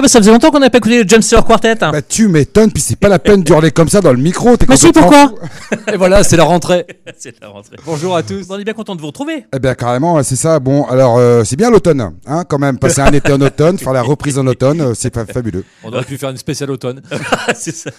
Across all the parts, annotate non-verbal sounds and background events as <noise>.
Ah bah ça faisait longtemps qu'on n'avait pas écouté le James Stewart Quartet. hein. Bah tu m'étonnes, puis c'est pas la peine d'hurler comme ça dans le micro. Mais si, pourquoi. Et voilà, c'est la rentrée. <laughs> C'est la rentrée. Bonjour à tous. On est bien content de vous retrouver. Eh bien carrément, c'est ça. Bon, alors euh, c'est bien l'automne, hein, quand même. Passer un été en automne, faire la reprise en automne, euh, c'est fa- fabuleux. On aurait pu faire une spéciale automne. <laughs> C'est ça.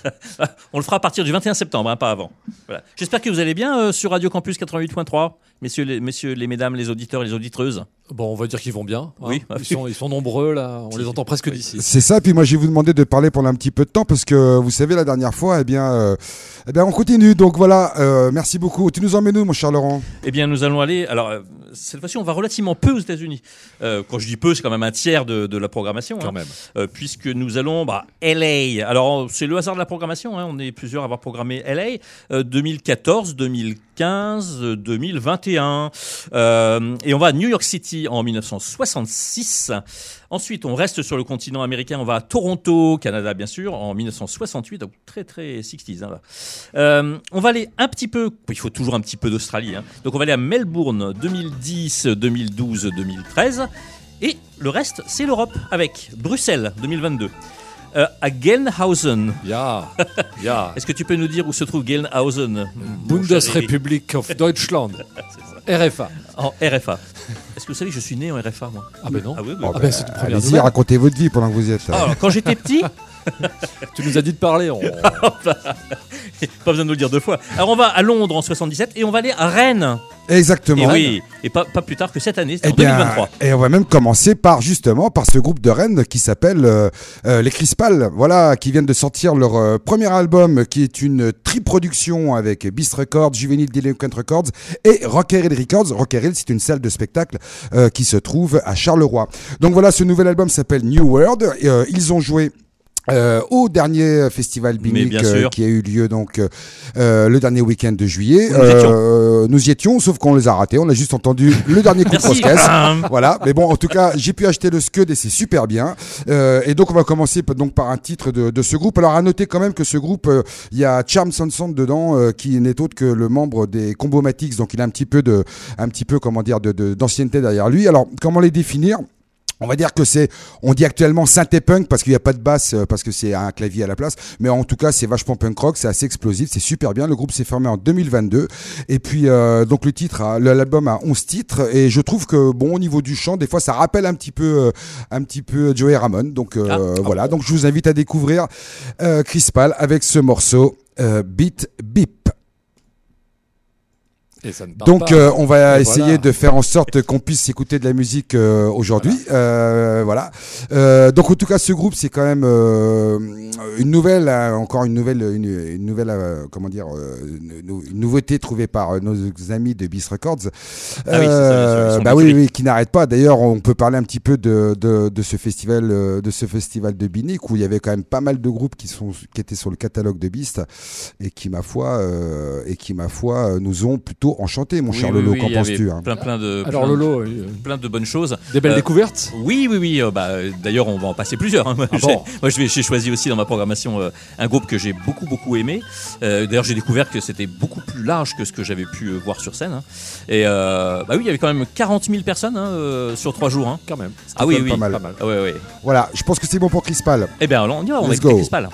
On le fera à partir du 21 septembre, hein, pas avant. Voilà. J'espère que vous allez bien euh, sur Radio Campus 88.3, messieurs les, messieurs, les mesdames, les auditeurs, les auditreuses. Bon, on va dire qu'ils vont bien. hein. Oui. Ils sont, ils sont nombreux là. On les entend presque d'ici. C'est ça. Puis moi, je vais vous demander de parler pendant un petit peu de temps parce que vous savez, la dernière fois, eh bien, euh, eh bien, on continue. Donc voilà. euh, merci beaucoup. Tu nous emmènes où, mon cher Laurent? Eh bien, nous allons aller. Alors, euh, cette fois-ci, on va relativement peu aux États-Unis. Euh, quand je dis peu, c'est quand même un tiers de, de la programmation. Quand hein. même. Euh, puisque nous allons bah, LA. Alors c'est le hasard de la programmation. hein. On est plusieurs à avoir programmé LA euh, 2014, 2015, euh, 2021. Euh, et on va à New York City en 1966. Ensuite, on reste sur le continent américain. On va à Toronto, Canada, bien sûr, en 1968. Donc très très 60s. hein. Euh, on va aller un petit peu. Il faut toujours un petit peu d'Australie. hein. Donc on va aller à Melbourne 2010, 2012, 2013. Et le reste, c'est l'Europe avec Bruxelles 2022. Euh, à Gelnhausen. Ja, ja. <laughs> Est-ce que tu peux nous dire où se trouve Gelnhausen Bundesrepublik of Deutschland. <laughs> RFA. En RFA. Est-ce que vous savez que je suis né en RFA, moi? Ah ben non. Ah oui, oui. Ah ben c'est une première Allez-y, racontez votre vie pendant que vous y êtes. Ah, alors, quand j'étais petit, <laughs> <laughs> Tu nous as dit de parler. on- <laughs> pas besoin de nous le dire deux fois. Alors on va à Londres en 77 et on va aller à Rennes. Exactement. Et oui, et pas, pas plus tard que cette année, c'est Eh en bien, 2023. et on va même commencer par justement par ce groupe de Rennes qui s'appelle euh, euh, les Crispal, voilà, qui viennent de sortir leur euh, premier album, qui est une triproduction avec Beast Records, Juvenile Delinquent Records et Rockeril Records. Rockeril, c'est une salle de spectacle euh, qui se trouve à Charleroi. Donc voilà, ce nouvel album s'appelle New World. Et, euh, ils ont joué. Euh, au dernier festival bien euh, qui a eu lieu donc euh, euh, le dernier week-end de juillet. Nous y étions. Euh, nous y étions, sauf qu'on les a ratés. On a juste entendu le dernier coup de Merci. Bam. <laughs> Voilà, mais bon, en tout cas, j'ai pu acheter le Scud et c'est super bien. Euh, et donc, on va commencer donc par un titre de, de ce groupe. Alors, à noter quand même que ce groupe, il y a Charm Sanson dedans, euh, qui n'est autre que le membre des Combomatics, donc il a un petit peu de, un petit peu, comment dire, de, de- d'ancienneté derrière lui. Alors, comment les définir? On va dire que c'est, on dit actuellement synthé punk parce qu'il n'y a pas de basse, euh, parce que c'est un clavier à la place. Mais en tout cas, c'est vachement punk rock, c'est assez explosif, c'est super bien. Le groupe s'est formé en 2022. Et puis, euh, donc le titre, a- le- l'album a 11 titres. Et je trouve que, bon, au niveau du chant, des fois, ça rappelle un petit peu, euh, un petit peu Joey Ramone. Donc, euh, Ah, ah voilà. bon. Donc, je vous invite à découvrir euh, Chris Pal avec ce morceau, euh, Beat Beep. Et ça ne part Donc euh, on va Et essayer voilà. de faire en sorte qu'on puisse écouter de la musique euh, aujourd'hui. Euh, voilà. Euh, donc en tout cas ce groupe c'est quand même euh, une nouvelle, encore une nouvelle, une, une nouvelle, euh, comment dire, une, nou- une nouveauté trouvée par nos amis de Beast Records. Ah oui, ça, bah oui, oui, qui n'arrête pas. D'ailleurs on peut parler un petit peu de, de, de ce festival, de ce festival de Binic où il y avait quand même pas mal de groupes qui sont, qui étaient sur le catalogue de Beast et qui ma foi, euh, et qui ma foi nous ont plutôt enchanté, mon Oui, cher oui, Lolo. oui, Qu'en penses-tu hein plein, plein de, Alors plein, Lolo, euh, plein de bonnes choses. des belles Euh, découvertes. Oui, oui, oui. euh, bah, D'ailleurs, on va en passer plusieurs. hein. Moi, <laughs> Ah j'ai- bon moi, je vais- j'ai choisi aussi dans ma programmation euh, un groupe que j'ai beaucoup, beaucoup aimé. Euh, D'ailleurs, j'ai découvert que c'était beaucoup plus large que ce que j'avais pu voir sur scène. hein. Et euh, bah oui, il y avait quand même 40 000 personnes hein, euh, sur trois jours. hein. Quand même. Ah oui, oui. pas mal. Pas mal. Ah ouais, ouais. Voilà, je pense que c'est bon pour Chris Pal. Eh bien, on y va, on va Let's écouter go.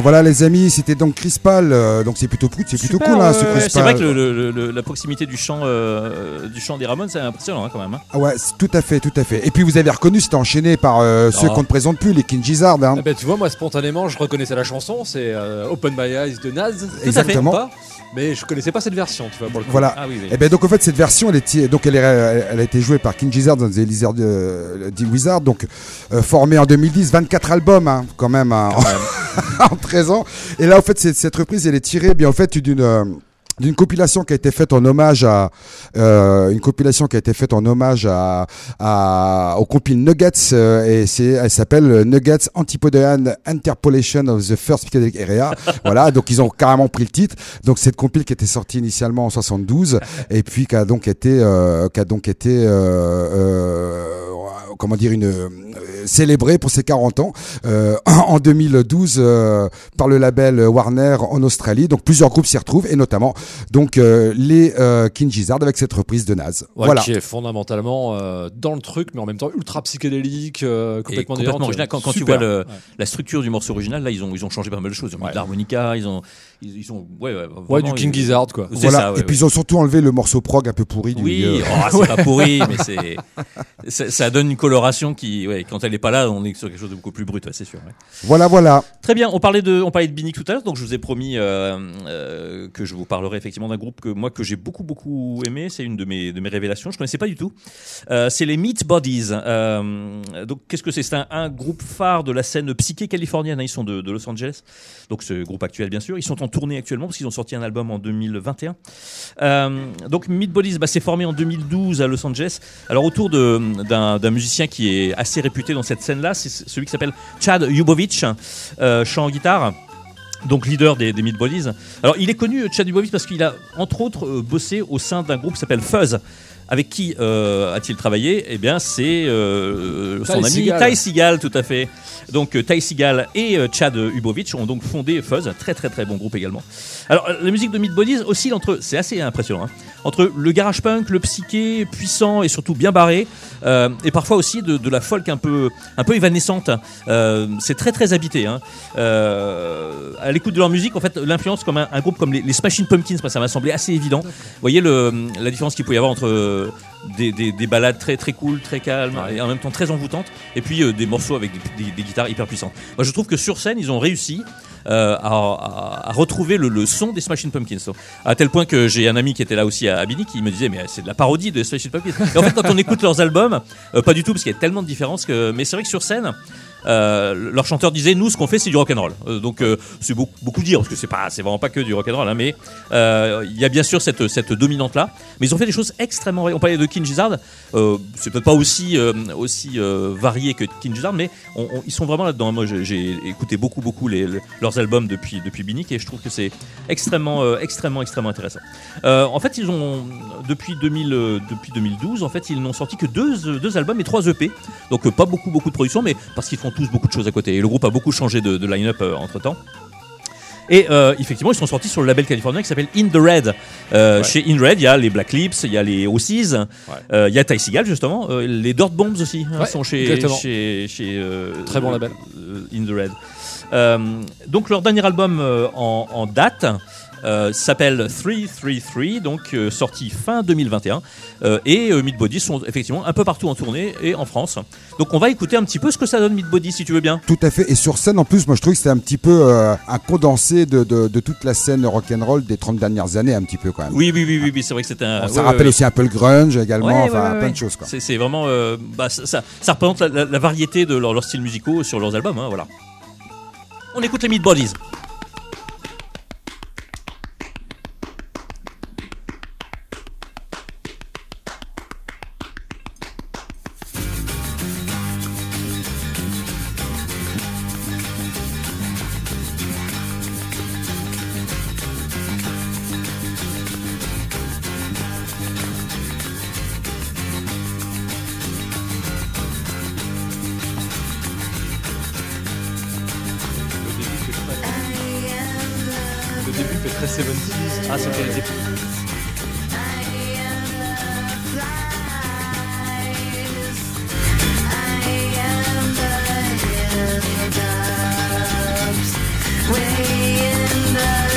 Voilà, voilà les amis, c'était donc Chris Paul, euh, donc c'est plutôt, cool, c'est plutôt Super, cool hein, ce Chris C'est vrai que le- le- le- la proximité du chant, euh, du chant des Ramones, c'est impressionnant hein, quand même. hein. Ah ouais, c'est tout à fait, tout à fait. Et puis vous avez reconnu, c'était enchaîné par euh, ceux Ah. qu'on ne présente plus, les King Gizzard. Hein. Ah bah, tu vois, moi spontanément, je reconnaissais la chanson, c'est euh, Open My Eyes de Naz. Exactement. Pas, mais je connaissais pas cette version, tu vois, pour le coup. Voilà. Ah oui, oui. Et ben donc en fait cette version elle est donc elle, est, elle a été jouée par King Gizzard dans The Lizard euh, The Wizard donc euh, formé en 2010 24 albums hein, quand même hein, <laughs> <laughs> en 13 ans et là en fait cette, reprise elle est tirée bien en fait d'une euh, d'une compilation qui a été faite en hommage à euh, une compilation qui a été faite en hommage à, à au compil Nuggets euh, et c'est elle s'appelle Nuggets Antipodian Interpolation of the First Psychedelic Area. <laughs> Voilà donc ils ont carrément pris le titre. Donc cette compile qui était sortie initialement en 72 et puis qui a donc été euh, qui a donc été euh, euh, comment dire une célébrée pour ses 40 ans euh, <clears throat> en 2012 euh, par le label Warner en Australie donc plusieurs groupes s'y retrouvent et notamment donc euh, les euh, King Gizzard avec cette reprise de Naz Ouais, voilà Qui est fondamentalement euh, dans le truc, mais en même temps ultra psychédélique, euh, complètement, complètement original. Quand, quand tu vois le- Ouais. la structure du morceau original, là, ils ont, ils ont changé pas mal de choses. Ils ont mis Ouais. de l'harmonica, ils ont, ils, ils ont, ouais, ouais, Ouais, vraiment, du King Gizzard, quoi. C'est voilà ça, ouais, et puis ils ont surtout enlevé le morceau prog un peu pourri du Oui, milieu. oh, c'est <laughs> pas pourri, mais c'est, ça, ça donne une coloration qui, ouais, quand elle est pas là, on est sur quelque chose de beaucoup plus brut, ouais, c'est sûr. ouais. voilà voilà Très bien, on parlait de, on parlait de Binic tout à l'heure, donc je vous ai promis euh, euh, que je vous parlerai effectivement d'un groupe que moi que j'ai beaucoup beaucoup aimé, c'est une de mes de mes révélations, je connaissais pas du tout. Euh, c'est les Meat Bodies. Donc qu'est-ce que c'est? C'est un, un groupe phare de la scène psyché californienne. hein, Ils sont de, de Los Angeles, donc ce groupe actuel bien sûr. Ils sont en tournée actuellement parce qu'ils ont sorti un album en 2021. Euh, donc Meat Bodies, bah, c'est formé en 2012 à Los Angeles. Alors autour d'un musicien qui est assez réputé dans cette scène-là, c'est celui qui s'appelle Chad Yubovich, euh, chant guitare. Donc leader des, des Meat Bodies. Alors il est connu Chad Yubovich parce qu'il a entre autres euh, bossé au sein d'un groupe qui s'appelle Fuzz. Avec qui euh, a-t-il travaillé? Eh bien, c'est euh, son ami Seagal. Ty Seagal, tout à fait. Donc euh, Ty Seagal et euh, Chad Ubovich ont donc fondé Fuzz, très très très bon groupe également. Alors euh, la musique de Meat Bodies oscille entre, c'est assez impressionnant, hein, entre le garage punk, le psyché puissant et surtout bien barré, euh, et parfois aussi de, de la folk un peu un peu évanescente. Euh, c'est très très habité. Hein. Euh, à l'écoute de leur musique, en fait, l'influence comme un, un groupe comme les, les Smashing Pumpkins, ça m'a semblé assez évident. Vous voyez le, la différence qu'il peut y avoir entre des, des, des balades très très cool, très calmes et en même temps très envoûtantes, et puis euh, des morceaux avec des, des- des guitares hyper puissantes. Moi, je trouve que sur scène, ils ont réussi. euh, à, à- à retrouver le, le son des Smashing Pumpkins. À tel point que j'ai un ami qui était là aussi à Bini qui me disait mais c'est de la parodie de Smashing Pumpkins. Et en fait, quand on écoute leurs albums, euh, pas du tout parce qu'il y a tellement de différences que. Mais c'est vrai que sur scène. Euh, leur chanteur disait nous ce qu'on fait c'est du rock and roll. Donc euh, c'est beaucoup, beaucoup dire parce que c'est pas c'est vraiment pas que du rock and roll hein, mais euh, il y a bien sûr cette cette dominante là mais ils ont fait des choses extrêmement on parlait de King Gizzard. Euh, c'est peut-être pas aussi euh, aussi euh, varié que King Gizzard mais ils sont vraiment là dedans moi j'ai- écouté beaucoup beaucoup leurs albums depuis depuis Binic et je trouve que c'est extrêmement euh, extrêmement extrêmement intéressant. Euh, en fait ils ont depuis 2000 euh, depuis 2012 en fait ils n'ont sorti que deux deux albums et trois EP donc euh, pas beaucoup beaucoup de production mais parce qu'ils font tous beaucoup de choses à côté et le groupe a beaucoup changé de, de line-up entre temps et euh, effectivement, ils sont sortis sur le label californien qui s'appelle In the Red. Euh, Ouais. Chez In Red, il y a les Black Lips, il y a les Ossies, euh, il y a Ty Seagal justement, euh, les Dirt Bombs aussi hein, Ouais, sont chez, chez, chez euh, Très bon label. euh, In the Red. Euh, donc leur dernier album euh, en, en date euh, s'appelle 333, donc euh, sorti fin 2021. Euh, et euh, Meat Body sont effectivement un peu partout en tournée et en France. Donc on va écouter un petit peu ce que ça donne Meat Body si tu veux bien. Tout à fait. Et sur scène, en plus, moi, je trouve que c'était un petit peu euh, un condensé de, de, de toute la scène rock'n'roll des 30 dernières années, un petit peu quand même. Oui, oui, oui, oui, oui, c'est vrai que c'est un. Bon, ça ouais, rappelle ouais, ouais. aussi un peu le grunge également, enfin plein de choses. Quoi. C'est, vraiment, bah, ça, ça, ça représente la, la- la variété de leurs leurs styles musicaux sur leurs albums. hein, voilà. On écoute les Meat tonight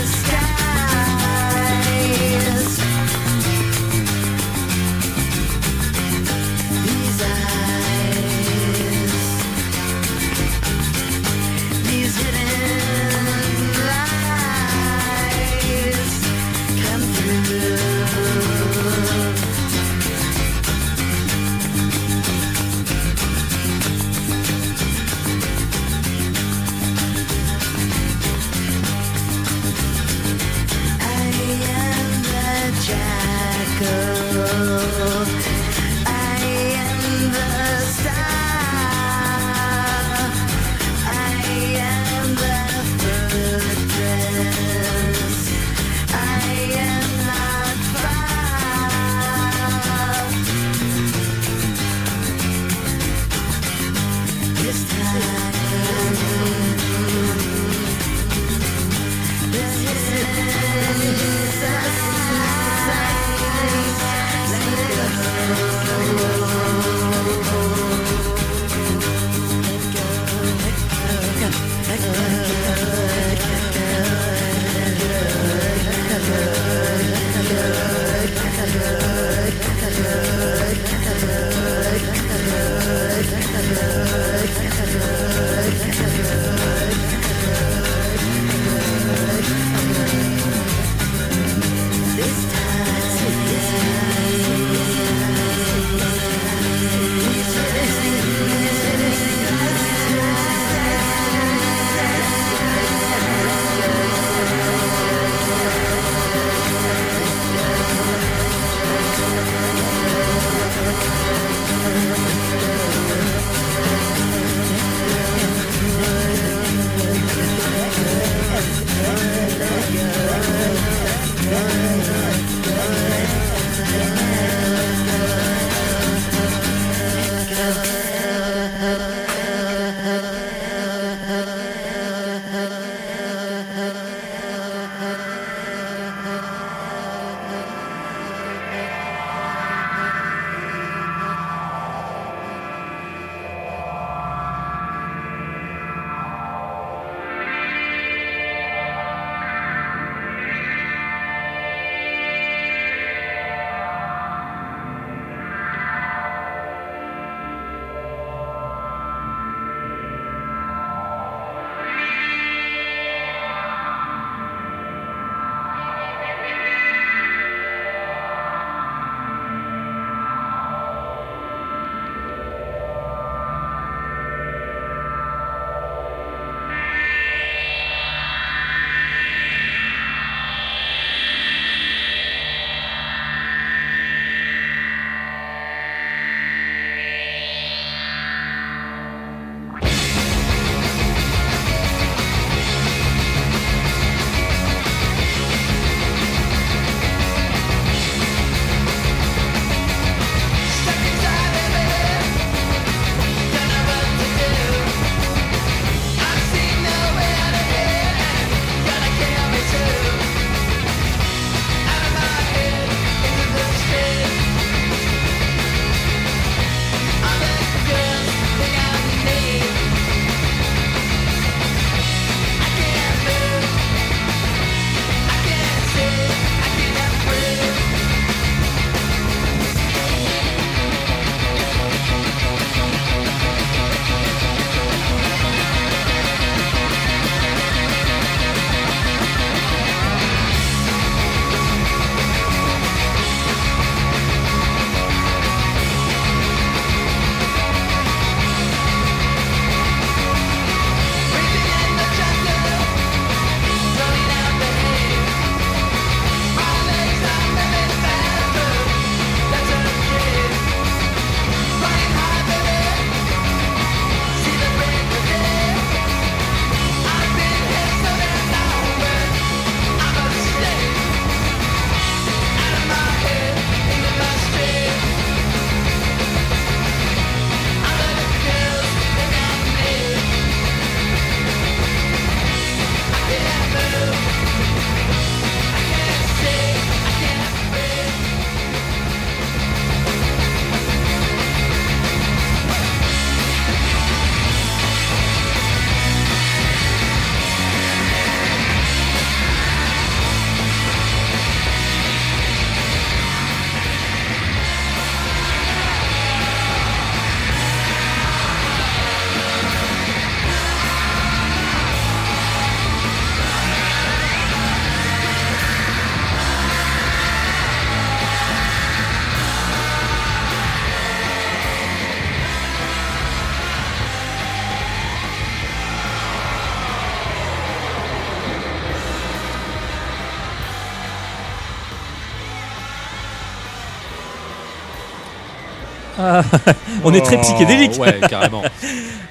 On est très Oh, psychédélique. Ouais, carrément. <laughs>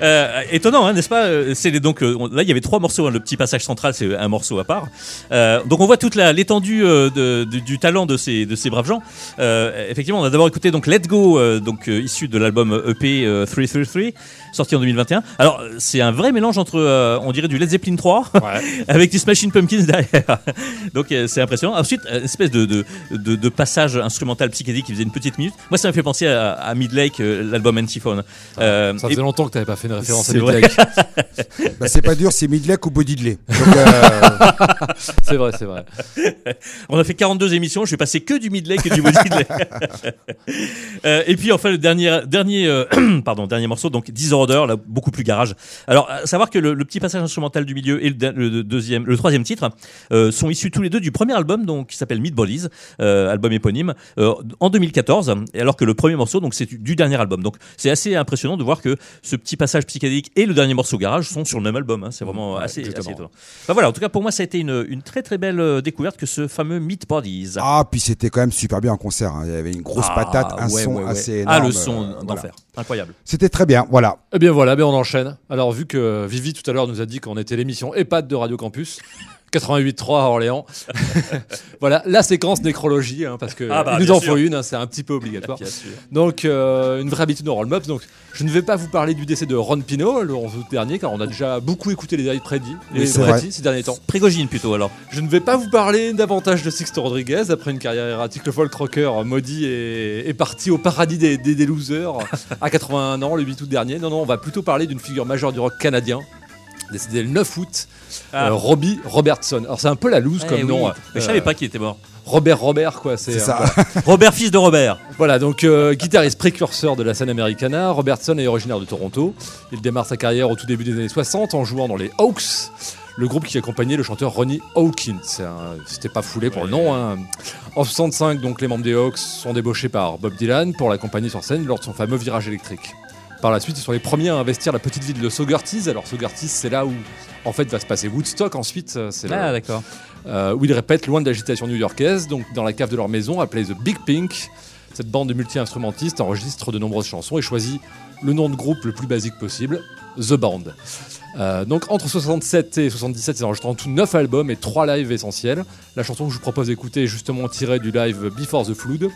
Euh, étonnant, hein, n'est-ce pas Euh, C'est donc euh, là il y avait trois morceaux. hein, le petit passage central, c'est un morceau à part. Euh, donc on voit toute l'étendue du, du talent de ces de ces braves gens. Effectivement, on a d'abord écouté donc Let Go, donc issu de l'album EP euh, 333, sorti en 2021. Alors c'est un vrai mélange entre, euh, on dirait du Led Zeppelin 3 Ouais. <laughs> avec du Smashing Pumpkins derrière. <laughs> donc euh, c'est impressionnant. Ensuite, une espèce de, de, de, de passage instrumental psychédélique qui faisait une petite minute. Moi, ça m'a fait penser à, à Midlake, euh, l'album Antiphone. Euh, Ça et- faisait longtemps que t'avais pas fait une référence à C'est vrai. Midlake. <laughs> Bah, c'est pas dur, c'est Midlake ou. Donc, euh, <laughs> C'est vrai, c'est vrai. On a fait 42 émissions, je vais passer que du midlake et du <laughs> euh, et puis enfin le dernier dernier euh, <clears throat> pardon, dernier morceau donc Disorder là beaucoup plus garage. Alors à savoir que le, le petit passage instrumental du milieu et le, de- le deuxième le troisième titre euh, sont issus tous les deux du premier album donc qui s'appelle Meat Bodies, euh, album éponyme euh, en 2014 et alors que le premier morceau donc c'est du, dernier album. Donc c'est assez impressionnant de voir que ce petit passage psychédélique et le dernier morceau garage sont sur le même album hein. C'est vraiment Ouais, assez, étonnant. Enfin, voilà, en tout cas pour moi ça a été une, une très très belle euh, découverte que ce fameux Meat Bodies. ah, puis c'était quand même super bien en concert. hein. Il y avait une grosse Ah, patate, un ouais, son ouais, ouais. assez énorme. Ah, le son euh, d'enfer. voilà. Incroyable. C'était très bien, voilà. Eh bien voilà, ben on enchaîne. Alors vu que Vivi tout à l'heure nous a dit qu'on était l'émission EHPAD de Radio Campus, 88.3 à Orléans. <laughs> voilà, la séquence nécrologie, hein, parce que Ah bah, il nous en sûr. faut une, hein, c'est un petit peu obligatoire. Donc euh, une vraie habitude dans Roll Mops. Donc je ne vais pas vous parler du décès de Ron Pino le 11 août dernier, car on a déjà beaucoup écouté les derniers prédits, les prédits ces derniers temps. Prégogine plutôt alors. Je ne vais pas vous parler davantage de Sixto Rodriguez. Après une carrière erratique, le folk rocker maudit est, est parti au paradis des, des, des losers <laughs> à 81 ans, le 8 août dernier. Non, non, on va plutôt parler d'une figure majeure du rock canadien, décédé le 9 août, Ah. euh, Robbie Robertson. Alors c'est un peu la loose Eh comme oui. nom. Mais je euh, savais pas qu'il était mort. Robert Robert, quoi. C'est euh, ça. <laughs> Robert, fils de Robert. Voilà, donc euh, guitariste précurseur de la scène americana, Robertson est originaire de Toronto. Il démarre sa carrière au tout début des années 60 en jouant dans les Hawks, le groupe qui accompagnait le chanteur Ronnie Hawkins. C'était pas foulé pour le nom. hein. En 65, donc les membres des Hawks sont débauchés par Bob Dylan pour l'accompagner sur scène lors de son fameux virage électrique. Par la suite, ils sont les premiers à investir la petite ville de Saugerties. Alors Saugerties, c'est là où en fait va se passer Woodstock. Ensuite, euh, c'est Ah d'accord. euh, où ils répètent loin de l'agitation new-yorkaise, donc dans la cave de leur maison appelée The Big Pink. Cette bande de multi-instrumentistes enregistre de nombreuses chansons et choisit le nom de groupe le plus basique possible, The Band. Euh, donc entre 67 et 77, ils enregistrent en tout 9 albums et 3 lives essentiels. La chanson que je vous propose d'écouter est justement tirée du live Before the Flood,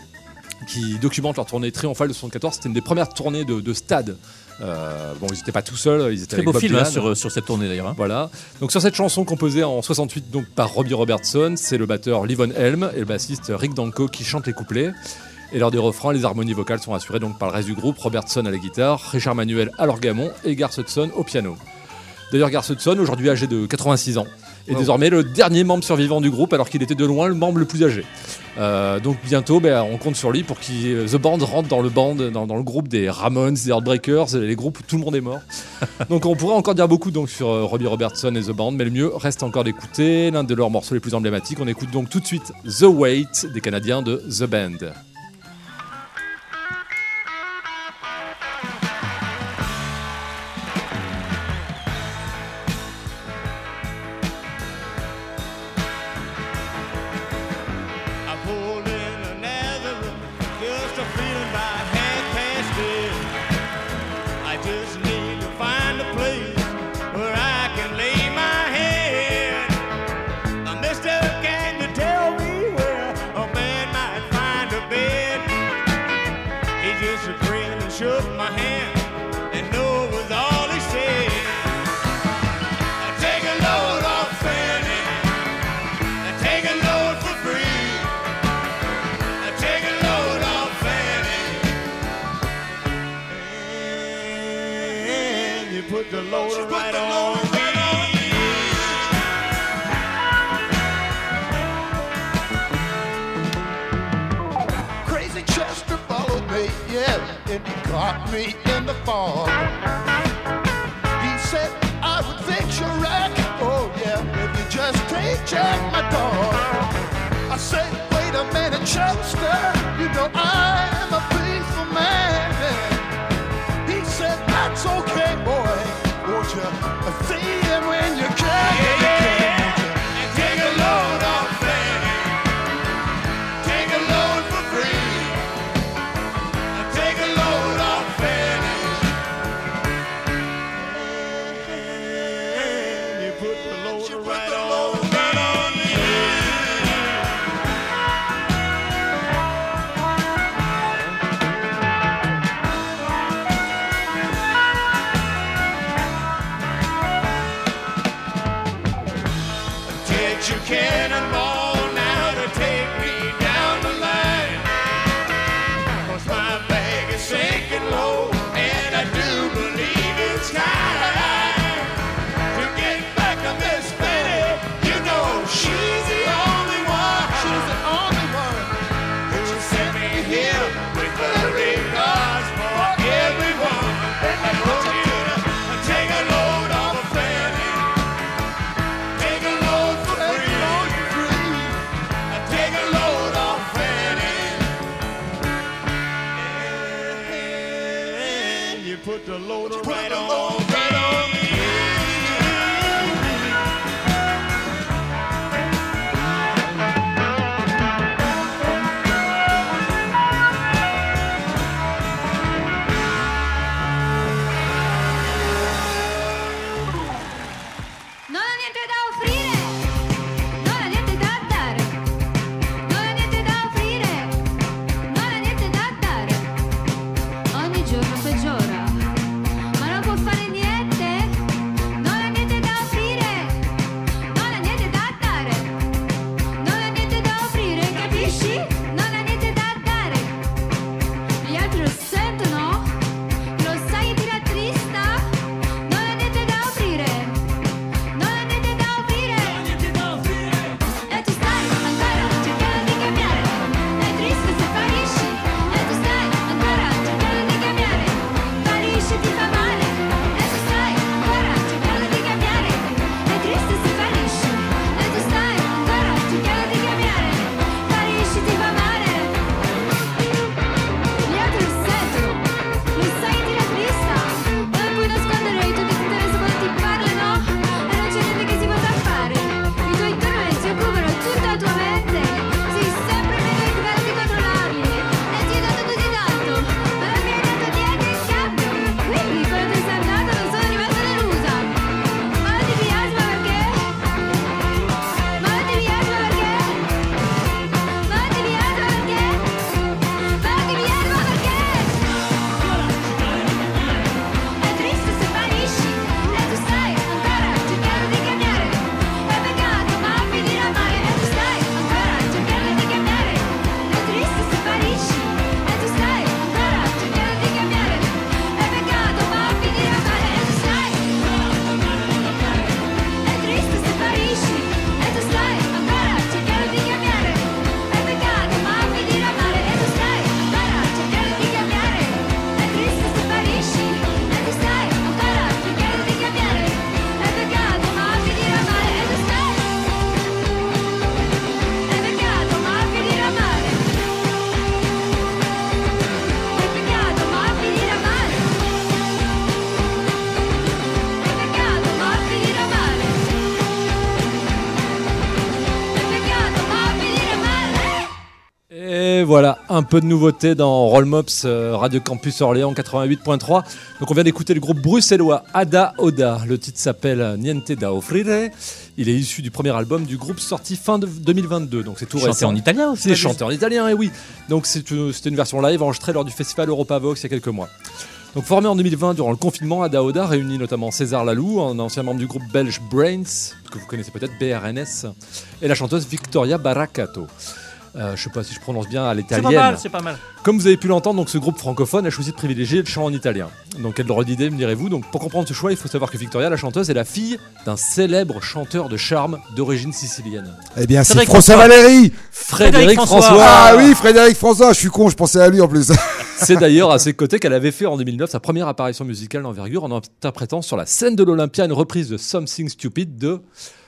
qui documente leur tournée triomphale de 74. C'était une des premières tournées de, de stade. Euh, bon, ils n'étaient pas tout seuls, ils étaient Très avec beau Bob film hein, sur, sur cette tournée d'ailleurs. hein. Voilà. Donc sur cette chanson composée en 68 donc par Robbie Robertson, c'est le batteur Livon Helm et le bassiste Rick Danko qui chantent les couplets. Et lors des refrains, les harmonies vocales sont assurées donc par le reste du groupe, Robertson à la guitare, Richard Manuel à l'orgamon et Garth Hudson au piano. D'ailleurs, Garth Hudson, aujourd'hui âgé de 86 ans, est Wow. désormais le dernier membre survivant du groupe alors qu'il était de loin le membre le plus âgé. Euh, donc bientôt, ben, on compte sur lui pour que The Band rentre dans le band, dans, dans le groupe des Ramones, des Heartbreakers, les groupes où tout le monde est mort. <laughs> donc on pourrait encore dire beaucoup donc sur euh, Robbie Robertson et The Band, mais le mieux reste encore d'écouter l'un de leurs morceaux les plus emblématiques. On écoute donc tout de suite The Wait des Canadiens de The Band. Me in the fall. He said I would fix your wreck, oh yeah, if you just take check my door. I said, wait a minute, Chester, you know I put the load right on. right on peu de nouveauté dans Roll Mops euh, Radio Campus Orléans 88.3. Donc on vient d'écouter le groupe bruxellois Ada Oda. Le titre s'appelle Niente da offrire. Il est issu du premier album du groupe sorti fin de 2022. Donc c'est tout Chanté récent. en italien aussi. C'est chanté en italien, et oui. Donc c'était une version live enregistrée lors du festival Europa Vox il y a quelques mois. Donc formé en 2020 durant le confinement, Ada Oda réunit notamment César Lalou, un ancien membre du groupe belge Brains, que vous connaissez peut-être, BRNS, et la chanteuse Victoria Baraccato. Euh, je sais pas si je prononce bien à C'est pas l'italienne. mal, c'est pas mal. Comme vous avez pu l'entendre, donc ce groupe francophone a choisi de privilégier le chant en italien. Donc quelle drôle d'idée, me direz-vous. Donc pour comprendre ce choix, il faut savoir que Victoria, la chanteuse, est la fille d'un célèbre chanteur de charme d'origine sicilienne. Eh bien, c'est François François. Valéry. Frédéric François. François. Ah oui, Frédéric François. Je suis con, je pensais à lui en plus. <laughs> C'est d'ailleurs à ses côtés qu'elle avait fait en 2009 sa première apparition musicale d'envergure en interprétant sur la scène de l'Olympia une reprise de Something Stupid de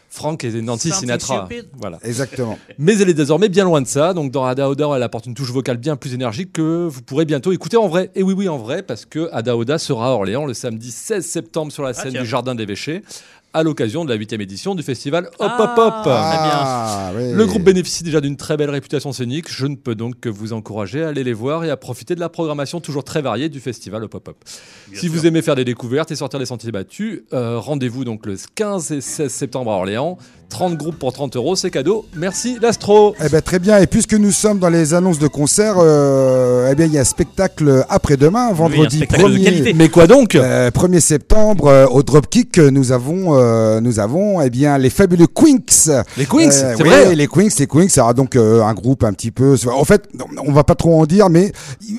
Frank et Nancy Something Sinatra. Stupid. Voilà. Exactement. Mais elle est désormais bien loin de ça. Donc dans Ada Oda, elle apporte une touche vocale bien plus énergique que vous pourrez bientôt écouter en vrai. Et oui, oui, en vrai, parce que Ada Oda sera à Orléans le samedi 16 septembre sur la scène tiens. du Jardin des Véchés à l'occasion de la 8 édition du festival Hop Ah. Hop Hop. Ah, oui. Le groupe bénéficie déjà d'une très belle réputation scénique. Je ne peux donc que vous encourager à aller les voir et à profiter de la programmation toujours très variée du festival Hop Hop Hop. si vous aimez faire des découvertes et sortir des sentiers battus, euh, rendez-vous donc le 15 et 16 septembre à Orléans. 30 groupes pour 30 euros, c'est cadeau. Merci l'Astro. Eh ben, très bien. Et puisque nous sommes dans les annonces de concerts, euh, eh bien, il y a un spectacle après-demain, vendredi spectacle de 1er, qualité. Mais quoi donc? Euh, 1er septembre, euh, au Dropkick, nous avons, euh, nous avons, eh bien, les fabuleux Quinks. Les Quinks, Euh, c'est oui, vrai. les Quinks, les Quinks, alors donc euh, un groupe un petit peu. En fait, on va pas trop en dire, mais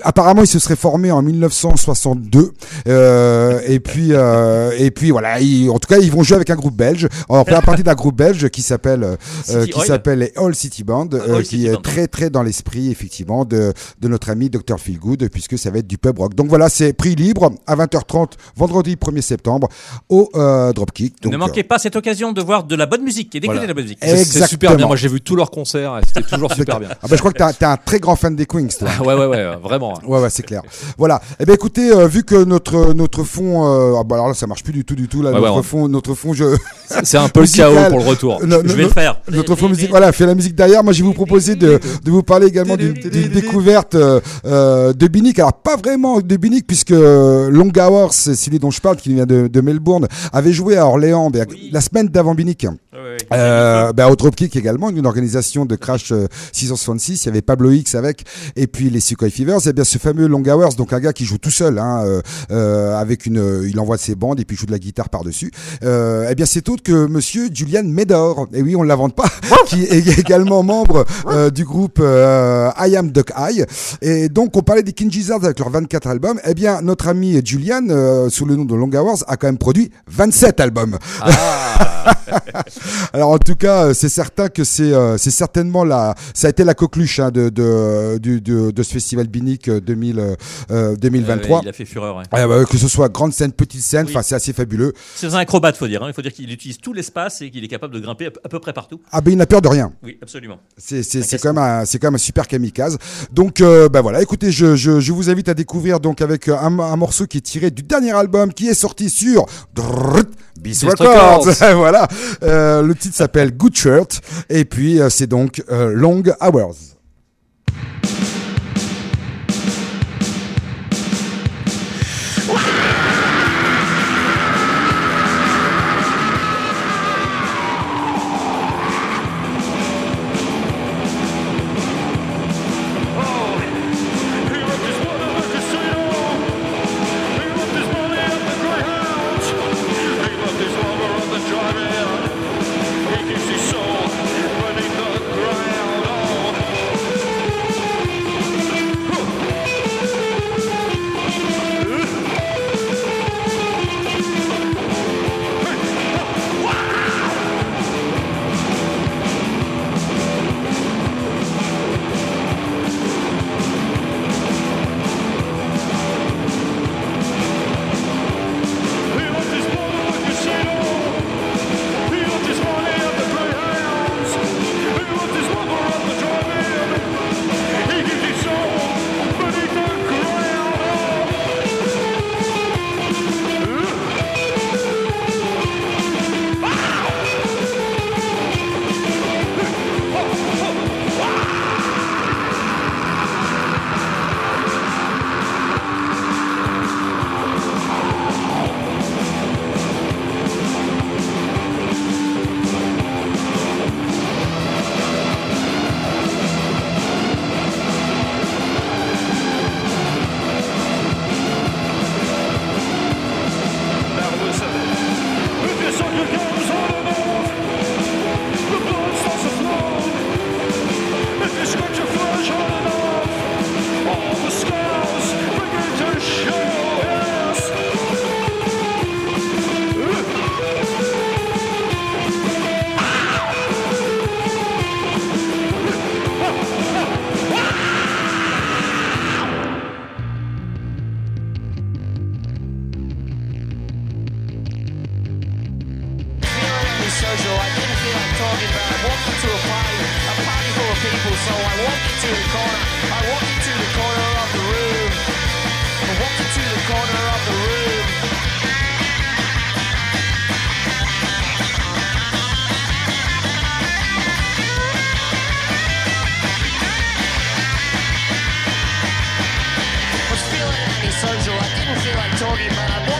apparemment, ils se seraient formés en 1962. Euh, et puis, et puis voilà. ils- en tout cas, ils vont jouer avec un groupe belge. En première partie d'un groupe belge qui s'appelle, qui s'appelle les All City Band, All qui City est Band. très très dans l'esprit effectivement de de notre ami Dr Feelgood, puisque ça va être du pub rock. Donc voilà, c'est prix libre à 20h30 vendredi 1er septembre au euh, Dropkick. Donc, ne manquez pas cette occasion de voir de la bonne musique et d'écouter Voilà. de la bonne musique. C'est- super bien. Moi, j'ai vu tous leurs concerts et c'était toujours super bien. Ah bah, je crois que t'es un- un très grand fan des Queens, toi. Ouais, ouais, ouais, vraiment. Ouais, ouais, c'est clair. Voilà. Eh ben, écoutez, euh, vu que notre notre fond, euh, ah bah alors là, ça marche plus du tout, du tout là. Ouais, notre ouais, fond, notre fond, je, C'est un peu le chaos pour le retour. no- Je no- vais le faire. Notre fond musique, voilà, fait la musique derrière. Moi, je vais vous proposer de, de vous parler également d'une découverte euh, euh, de Binic. Alors, pas vraiment de Binic, puisque euh, Long Hours, c'est celui dont je parle, qui vient de, de Melbourne, avait joué à Orléans Oui. la semaine d'avant Binic. Ouais. Euh, bah, Dropkick également, une organisation de Crash euh, 666. Il y avait Pablo X avec, et puis les Sukhoi Fevers. Et bien ce fameux Long Hours, donc un gars qui joue tout seul, hein, euh, euh, avec une, euh, il envoie ses bandes et puis il joue de la guitare par dessus. Euh, et bien c'est autre que Monsieur Julian Medor. Et oui, on ne l'invente pas, qui est également membre euh, du groupe euh, I Am Duck Eye. Et donc on parlait des King Gizzards avec leurs 24 albums. Eh bien notre ami Julian, euh, sous le nom de Long Hours, a quand même produit 27 albums. <laughs> Alors en tout cas, euh, c'est certain que c'est euh, c'est certainement la ça a été la coqueluche hein, de, de, du- de de ce festival Binic euh, 2000 euh, euh, 2023. Ouais, il a fait fureur. ouais. Ah bah, que ce soit grande scène, petite scène, Oui. enfin c'est assez fabuleux. C'est un acrobate, faut dire. hein. Il faut dire qu'il utilise tout l'espace et qu'il est capable de grimper à peu- près partout. Ah ben il n'a peur de rien. Oui, absolument. C'est c'est c'est casse- quand même un c'est quand même un super kamikaze. Donc euh, bah voilà, écoutez, je, je je vous invite à découvrir donc avec euh, un, un morceau qui est tiré du dernier album qui est sorti sur Beast Records. Records. <laughs> voilà. Euh, le titre s'appelle Good Shirt et puis euh, c'est donc euh, Long Hours. Feeling antisocial. I didn't feel like talking, but I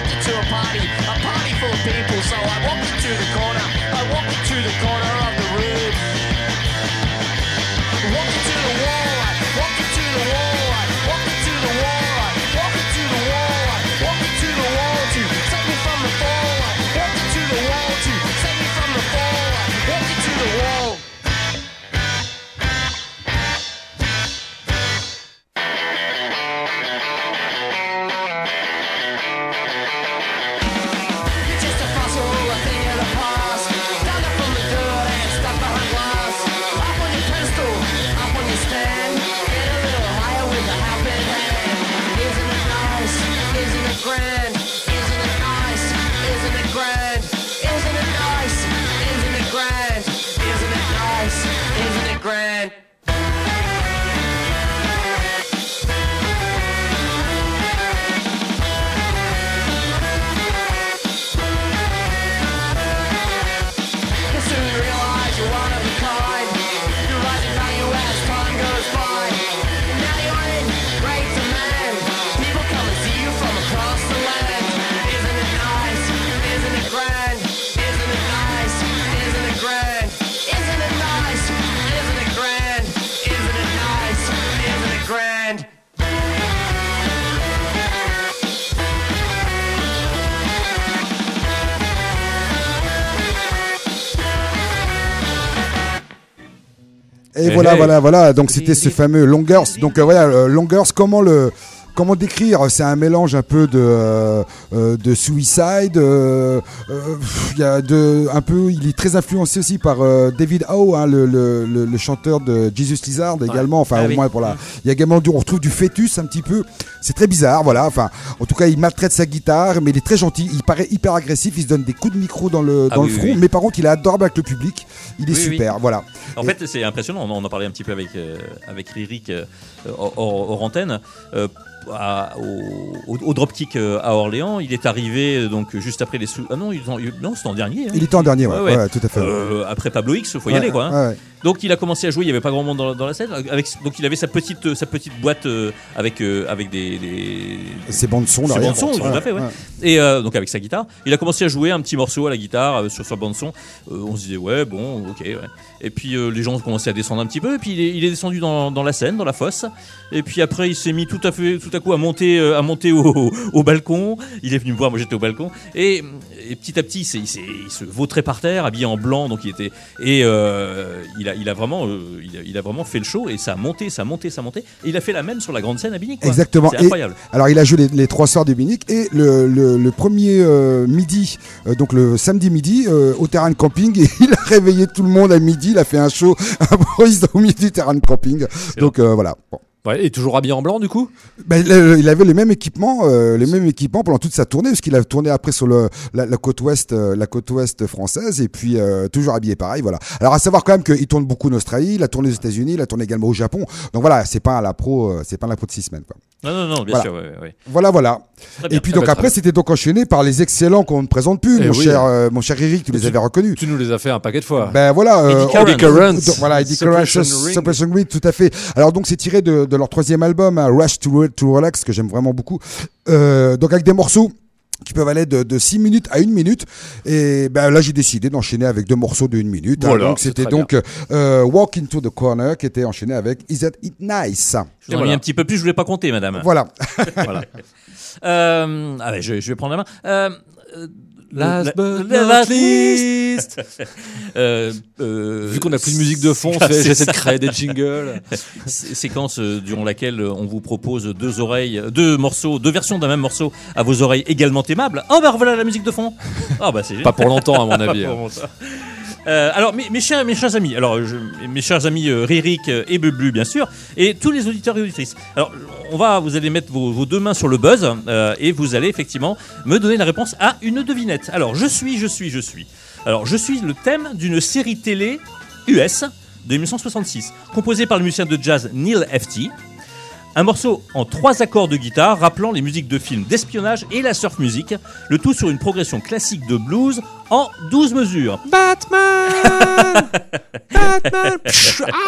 voilà, voilà, voilà. Donc c'était ce fameux Longers. Donc euh, voilà, euh, Longers, comment le comment décrire? C'est un mélange un peu de euh, euh, de Suicide. euh, Il y a de un peu. Il est très influencé aussi par David Howe, hein, le, le, le- le chanteur de Jesus Lizard également. Enfin, Ah au oui. moins pour la. Il y a également du, on retrouve du fœtus un petit peu. C'est très bizarre, voilà. Enfin, en tout cas, il maltraite sa guitare, mais il est très gentil. Il paraît hyper agressif. Il se donne des coups de micro dans le Ah dans oui, le front, oui. mais par contre, il est adorable avec le public. Il est super, voilà. En fait, c'est impressionnant. On en a parlé un petit peu avec, euh, avec Ririk euh, hors, hors- hors antenne. Euh, à- au, au- Dropkick euh, à Orléans, il est arrivé euh, donc juste après les sous. Ah non, ils ont- non, c'était en dernier. hein. Il était en dernier, ouais, Ouais, ouais. ouais, tout à fait. Euh, après Pablo X, faut y aller quoi. hein. Donc il a commencé à jouer, il n'y avait pas grand monde dans, dans la scène. Avec, donc il avait sa petite, euh, sa petite boîte euh, avec, euh, avec des, des- Ses bandes son Ses bandes son, tout à fait, ouais. Et euh, donc avec sa guitare, il a commencé à jouer un petit morceau à la guitare sur sa bande son. On se disait ouais bon ok ouais. Et puis les gens ont commencé à descendre un petit peu. Et puis il est, il est descendu dans, dans la scène, dans la fosse. Et puis après il s'est mis tout à fait tout à coup à monter à monter au, au balcon. Il est venu me voir, moi j'étais au balcon. Et, et petit à petit il, il se vautrait par terre, habillé en blanc. Donc il était et euh, il a il a vraiment euh, il, a, il a vraiment fait le show et ça a monté, ça a monté, ça a monté. Et il a fait la même sur la grande scène à Binic. quoi. Exactement. C'est Et- incroyable. Alors il a joué les, les trois soirs de Munich et le, le, le premier euh, midi, euh, donc le samedi midi, euh, au terrain de camping, et <laughs> il a réveillé tout le monde à midi. Il a fait un show improvise au milieu du terrain de camping. Donc euh, voilà. Bon. Ouais, et toujours habillé en blanc du coup Ben, le- il avait les mêmes équipements, euh, les mêmes équipements pendant toute sa tournée, parce qu'il a tourné après sur le, la, la côte ouest, euh, la côte ouest française, et puis euh, toujours habillé pareil, voilà. Alors à savoir quand même qu'il tourne beaucoup en Australie, il a tourné aux États-Unis, il a tourné également au Japon. Donc voilà, c'est pas à la pro, euh, c'est pas à la pro de six semaines. Quoi. Non non non bien Voilà. sûr ouais. Voilà, voilà. Très. Et puis Ah donc bah, après, c'était donc enchaîné par les excellents qu'on ne présente plus, Eh mon oui. cher, euh, mon cher Eric, tu les Tu- avais reconnus. Tu nous les as fait un paquet de fois. Ben voilà, euh, Eddie Currents. Eddie Currents. voilà, Eddie Currents, Suppression Ring. Suppression Ring, tout à fait. Alors donc c'est tiré de, de leur troisième album, hein, Rush to, Re- to Relax, que j'aime vraiment beaucoup. Euh, donc avec des morceaux qui peuvent aller de, de 6 minutes à 1 minute. Et ben là, j'ai décidé d'enchaîner avec deux morceaux de 1 minute. hein. Voilà, donc c'était donc euh, Walk into the Corner qui était enchaîné avec Is That It Nice Je mis voilà. un petit peu plus, je voulais pas compter, madame. Voilà. Voilà. <laughs> Euh, ah je, je vais prendre la main. Euh, Last la- but not last least. <laughs> euh, euh, Vu qu'on a plus de musique de fond, c'est- <laughs> c'est- j'essaie de créer des jingles. <laughs> Sé- séquence euh, durant laquelle euh, on vous propose deux oreilles, deux morceaux, deux versions d'un même morceau à vos oreilles également aimables. Oh bah voilà la musique de fond. Ah bah c'est. Pas pour longtemps, à mon Pas avis. Euh, alors mes, chers amis, alors mes chers amis euh, Ririk euh, et Bublu bien sûr, et tous les auditeurs et auditrices. Alors on va, vous allez mettre vos, deux mains sur le buzz et vous allez effectivement me donner la réponse à une devinette. Alors je suis, je suis, je suis. Alors je suis le thème d'une série télé US de 1966, composée par le musicien de jazz Neil Hefti. Un morceau en trois accords de guitare rappelant les musiques de films d'espionnage et la surf music, le tout sur une progression classique de blues en 12 mesures. Batman <laughs> Batman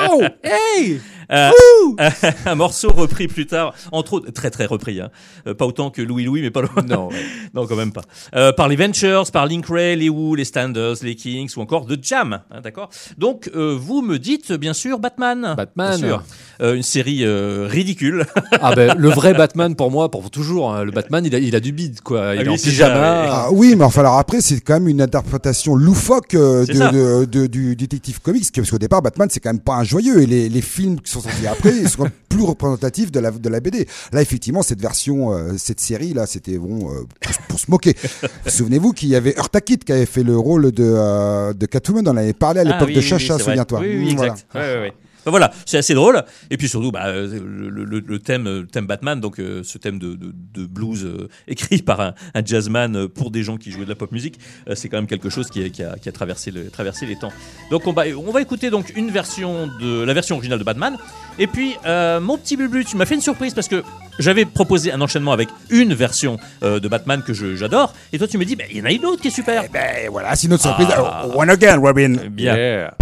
Ow Hey Euh, <laughs> un morceau repris plus tard, entre autres, très très repris, hein. Euh, pas autant que Louis Louis, mais pas loin. Non, ouais. <laughs> non quand même pas. Euh, par les Ventures, par Link Ray, les Who, les Standards, les Kings ou encore The Jam, hein, d'accord? Donc euh, vous me dites bien sûr Batman. Batman. Bien sûr. Euh, une série euh, ridicule. Ah ben, le vrai <laughs> Batman pour moi, pour toujours. hein. Le Batman, il a, il a du bide, quoi. Il Ah est oui, en ça, pyjama. ouais. Ah oui, mais enfin alors après c'est quand même une interprétation loufoque euh, de, ça. de- de- du détective comics parce qu'au départ Batman c'est quand même pas un joyeux et les, les films qui sont sortis après ils sont <laughs> plus représentatifs de la de la BD. Là effectivement cette version euh, cette série là c'était bon euh, pour, pour se moquer. <laughs> Souvenez-vous qu'il y avait Eartha Kitt qui avait fait le rôle de euh, de Catwoman on en avait parlé à l'époque Ah oui, de oui, Chacha oui, souviens-toi. Oui, oui, voilà. exact. Ouais, ouais, Ben voilà, c'est assez drôle. Et puis surtout, bah, euh, le, le- le thème, euh, le thème Batman, donc euh, ce thème de, de- de blues euh, <laughs> écrit par un, un jazzman pour des gens qui jouaient de la pop musique, euh, c'est quand même quelque chose qui, a- qui a, qui a traversé, le, traversé les temps. Donc on va, on va écouter donc une version de la version originale de Batman. Et puis euh, mon petit Bublu, tu m'as fait une surprise parce que j'avais proposé un enchaînement avec une version euh, de Batman que je- j'adore. Et toi tu me dis, bah, il y en a une autre qui est super. Ben voilà, c'est notre surprise. Ah. One again, Robin. Bien. Yeah.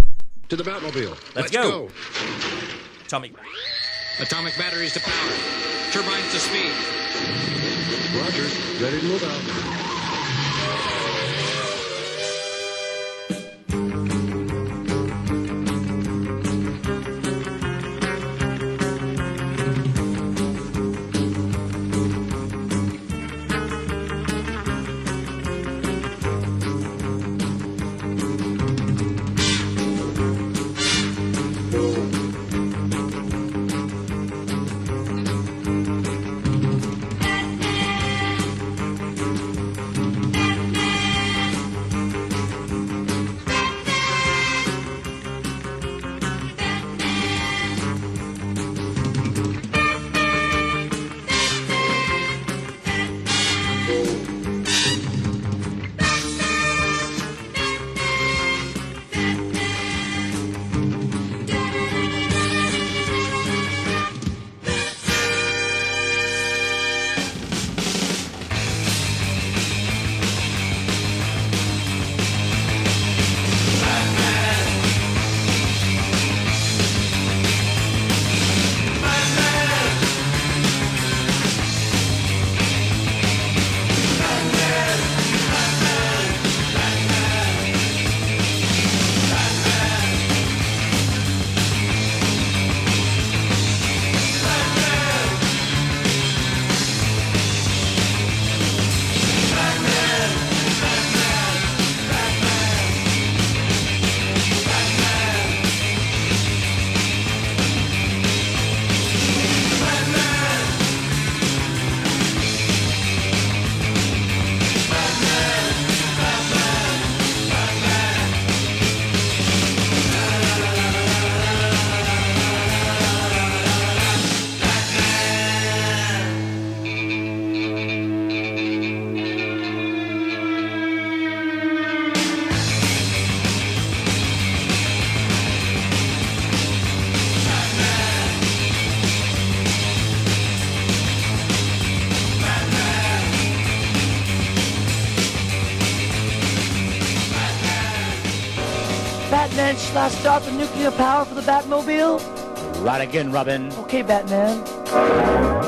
To the Batmobile. Let's go. Charming. Atomic batteries to power. Turbines to speed. Roger. Ready to move out. Start the nuclear power for the Batmobile? Right again, Robin. Okay, Batman.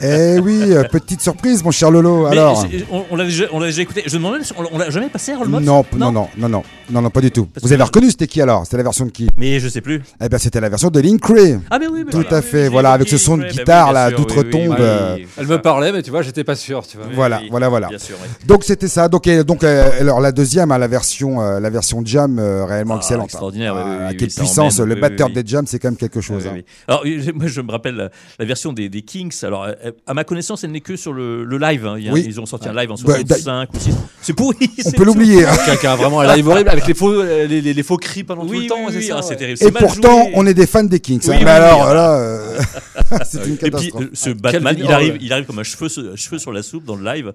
Eh oui, euh, petite surprise, mon cher Lolo. Mais Alors. on, on l'a déjà, on l'a déjà écouté. Je me demandais, si on, on l'a jamais passé à Rollmops Non, non, non, non, non, non, non, pas du tout. Parce Vous que- avez reconnu c'était qui alors? C'était la version de qui? Mais je sais plus. Eh ben c'était la version de Link Ray. Ah, mais oui, mais Tout voilà, à fait, voilà, avec ce son de bah guitare bien là, d'outre-tombe. euh, Elle me parlait, mais tu vois, j'étais pas sûr. Tu vois. Voilà, oui, voilà, voilà. Bien sûr. Donc c'était ça. Donc et- donc euh, alors la deuxième, hein, la version euh, la version jam euh, réellement Ah, excellente. extraordinaire, hein. oui, oui, Ah, oui, quelle ça puissance emmène, Le oui, batteur oui, des jams, c'est quand même quelque chose. Hein. oui. Alors, euh, moi, je me rappelle la, la version des, des Kings. Alors, euh, à ma connaissance, elle n'est que sur le, le live. hein. Il y a- Oui. Ils ont sorti un live en Bah, 65 ou 6. C'est pourri. On <laughs> peut l'oublier. hein. Vraiment un live horrible avec les faux, euh, les, les- les faux cris pendant tout Oui, le temps. oui, c'est ça, ah, ouais. terrible. Et pourtant, joué. on est des fans des Kings. hein. Oui, Mais oui, alors oui. là, euh, <laughs> c'est une Et puis, catastrophe. euh, ce Batman, il arrive, il arrive comme un cheveu, cheveu sur la soupe dans le live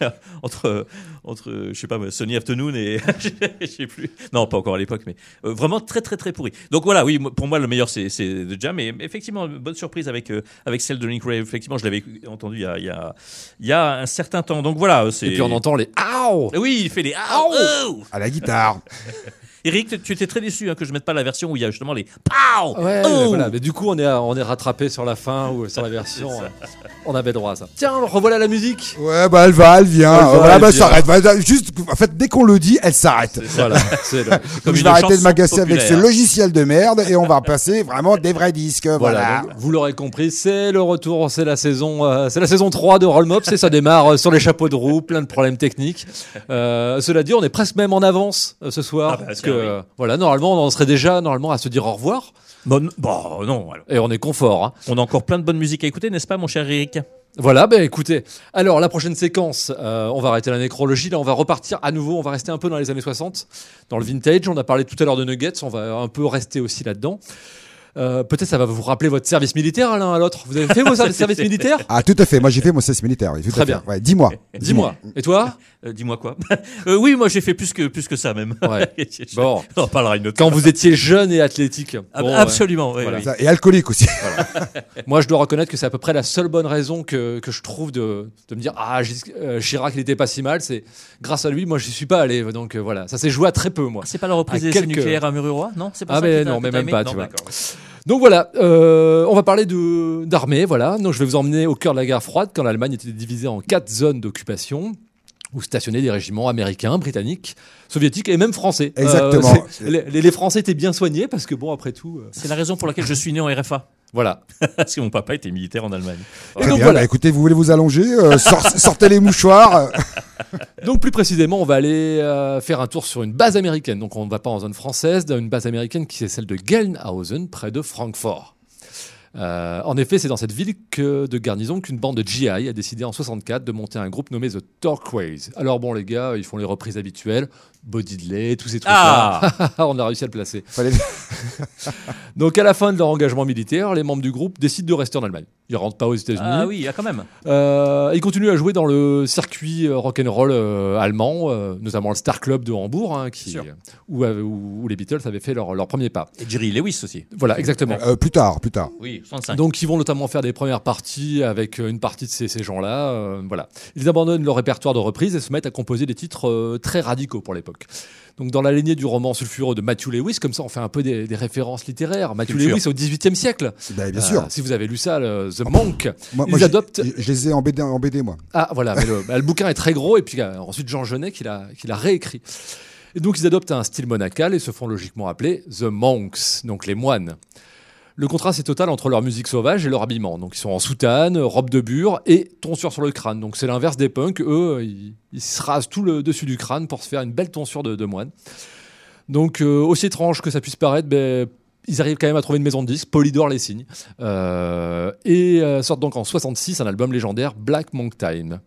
<laughs> entre, entre, je sais pas, Sony Afternoon et <laughs> je sais plus. Non, pas encore à l'époque, mais euh, vraiment très, très, très pourri. Donc voilà, oui, pour moi, le meilleur, c'est, c'est The Jam. Et effectivement, bonne surprise avec, euh, avec celle de Link Ray. Effectivement, je l'avais entendu il y a, il y a, il y a un certain temps. Donc voilà, c'est. Et puis on entend les Oui, il fait des ah, oh À la guitare. <laughs> Eric, tu étais très déçu hein, que je mette pas la version où il y a justement les pow. Ouais, oh mais voilà. Mais du coup, on est, on est rattrapé sur la fin ou sur la version. <laughs> euh, on avait droit à ça. Tiens, revoilà la musique. Ouais, bah elle va, elle vient. Elle va, voilà, elle bah vient. s'arrête. Bah, juste, en fait, dès qu'on le dit, elle s'arrête. Voilà. <laughs> C'est Comme je une vais arrêter de chanson m'agacer avec ce populaire. logiciel de merde et on va <laughs> passer vraiment des vrais disques. Voilà. Voilà, donc, vous l'aurez compris, c'est le retour, c'est la saison, euh, c'est la saison 3 de Roll Mops et ça démarre euh, sur les chapeaux de roue, plein de problèmes techniques. Euh, cela dit, on est presque même en avance euh, ce soir Ah bah, parce que oui. euh, voilà, normalement on en serait déjà normalement à se dire au revoir Bon, bon, non. alors. et on est confort. hein. On a encore plein de bonne musique à écouter, n'est-ce pas, mon cher Eric? Voilà, ben écoutez, alors la prochaine séquence, euh, on va arrêter la nécrologie, là on va repartir à nouveau, on va rester un peu dans les années 60, dans le vintage, on a parlé tout à l'heure de Nuggets, on va un peu rester aussi là-dedans. Euh, Peut-être ça va vous rappeler votre service militaire à l'un à l'autre. Vous avez fait vos <laughs> services militaires? Ah, tout à fait. Moi, j'ai fait mon service militaire. Oui, tout Très à bien. Ouais, dis-moi. Dis-moi. Et toi? Euh, Dis-moi quoi <laughs> Euh, Oui, moi j'ai fait plus que, plus que ça même. Ouais. <laughs> Bon. <laughs> On en parlera une autre Quand fois. vous étiez jeune et athlétique. Ah, Bon. Absolument, oui, Voilà. oui. Ça- Et alcoolique aussi. Moi, je dois reconnaître que c'est à peu près la seule bonne raison que, que je trouve de, de me dire Ah, euh, Chirac, il était pas si mal. C'est grâce à lui, moi, je suis pas allé. Donc euh, voilà, ça s'est joué à très peu, moi. C'est pas la reprise À des quelques- nucléaires à Mururoa Non c'est pas Ah, ça mais qui t'a- non, mais même pas, Non, tu vois. d'accord. Donc voilà, euh, on va parler de d'armée. Voilà, donc je vais vous emmener au cœur de la guerre froide, quand l'Allemagne était divisée en quatre zones d'occupation où stationnaient des régiments américains, britanniques, soviétiques et même français. Euh, Exactement. les, Français étaient bien soignés parce que bon, après tout, euh, C'est la raison pour laquelle je suis né en RFA. voilà. <laughs> Parce que mon papa était militaire en Allemagne. Et Très donc bien. voilà. Bah, écoutez, vous voulez vous allonger euh, sort- <laughs> Sortez les mouchoirs. <laughs> Donc plus précisément, on va aller euh, faire un tour sur une base américaine. Donc on ne va pas en zone française, dans une base américaine qui est celle de Gelnhausen, près de Francfort. Euh, en effet, c'est dans cette ville que, de garnison qu'une bande de GI a décidé en 64 de monter un groupe nommé The Torquays. Alors bon, les gars, ils font les reprises habituelles, Body Delay, tous ces trucs-là. Ah <laughs> on a réussi à le placer. Fallait- <laughs> Donc à la fin de leur engagement militaire, les membres du groupe décident de rester en Allemagne. Ils rentrent pas aux États-Unis. Ah oui, ah, quand même. Euh, il continue à jouer dans le circuit euh, rock'n'roll euh, allemand, euh, notamment le Star Club de Hambourg, hein, qui, où, où- où les Beatles avaient fait leur, leur premier pas. Et Jerry Lewis aussi. Voilà, exactement. Euh, plus tard, plus tard. Oui, 65. Donc, ils vont notamment faire des premières parties avec une partie de ces, ces gens-là. euh, voilà. Ils abandonnent leur répertoire de reprises et se mettent à composer des titres euh, très radicaux pour l'époque. Donc, dans la lignée du roman sulfureux de Matthew Lewis, comme ça, on fait un peu des, des références littéraires. Matthew. Lewis au XVIIIe siècle. Bah, bien Euh, sûr. si vous avez lu ça, le- The Monk. Moi, ils moi, j'ai- adoptent. Je les ai en BD, en BD moi. Ah voilà, mais le, bah, le bouquin est très gros et puis euh, ensuite Jean Genet qui l'a qui l'a réécrit. Et donc ils adoptent un style monacal et se font logiquement appeler The Monks, donc les moines. Le contraste est total entre leur musique sauvage et leur habillement. Donc ils sont en soutane, robe de bure et tonsure sur le crâne. Donc c'est l'inverse des punks. Eux, ils, se rasent tout le dessus du crâne pour se faire une belle tonsure de, moine. Donc euh, aussi étrange que ça puisse paraître, ben, ils arrivent quand même à trouver une maison de disques, Polydor les signe. Euh, et euh, sortent donc en 66 un album légendaire, Black Monk Time,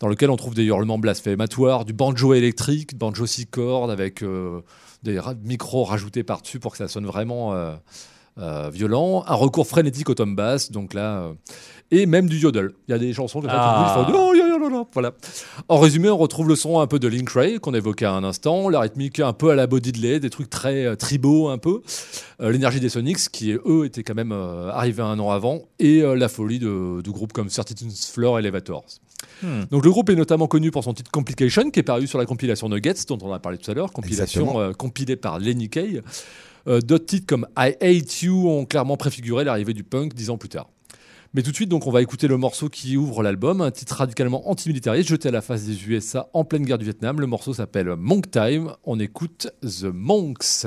dans lequel on trouve des hurlements blasphématoires, du banjo électrique, banjo six cordes avec euh, des micros rajoutés par-dessus pour que ça sonne vraiment euh, violent, un recours frénétique au tom bass, donc là, euh, et même du yodel. Il y a des chansons comme ça Ah. qui font oh, voilà. En résumé, on retrouve le son un peu de Link Ray qu'on évoquait à un instant, la rythmique un peu à la Body Delay, des trucs très euh, tribaux un peu, l'énergie des Sonics qui eux étaient quand même arrivés un an avant, et la folie de, de groupes comme Certitude Floor Elevators. Hmm. Donc le groupe est notamment connu pour son titre Complication qui est paru sur la compilation Nuggets dont on a parlé tout à l'heure, compilation compilée par Lenny Kay. Euh, D'autres titres comme I Hate You ont clairement préfiguré l'arrivée du punk dix ans plus tard. Mais tout de suite, donc, on va écouter le morceau qui ouvre l'album, un titre radicalement antimilitariste, jeté à la face des USA en pleine guerre du Vietnam. Le morceau s'appelle Monk Time. On écoute The Monks.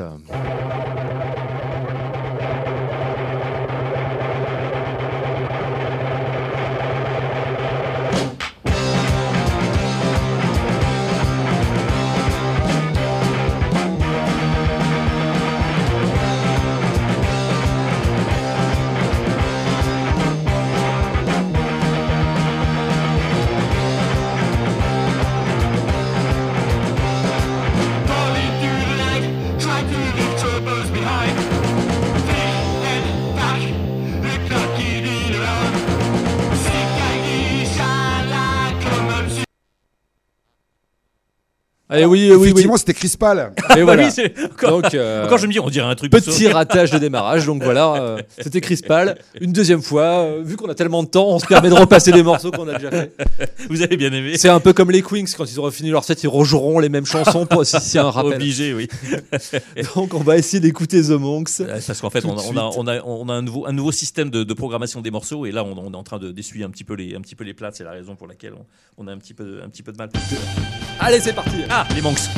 Allez, oui, oui, oui. Effectivement, c'était Crispal. <laughs> Et voilà. Oui, c'est- encore, Donc, euh, encore, je me dis, on dirait un truc. Petit ratage de démarrage, donc voilà, euh, <laughs> c'était Crispal. Une deuxième fois, euh, vu qu'on a tellement de temps, on se permet de repasser des morceaux qu'on a déjà fait. <laughs> Vous avez bien aimé. C'est un peu comme les Queens, quand ils auront fini leur set, ils rejoueront les mêmes chansons pour si c'est un rappel. Obligé, oui. Donc on va essayer d'écouter The Monks. Euh, Parce qu'en fait, on a, on, a, suite. on, a, on a un nouveau, un nouveau système de, de programmation des morceaux et là, on, on est en train de- d'essuyer un petit peu les, un petit peu les plates. C'est la raison pour laquelle on, on a un petit peu, un petit peu de mal. Allez, c'est parti. Ah, les monks.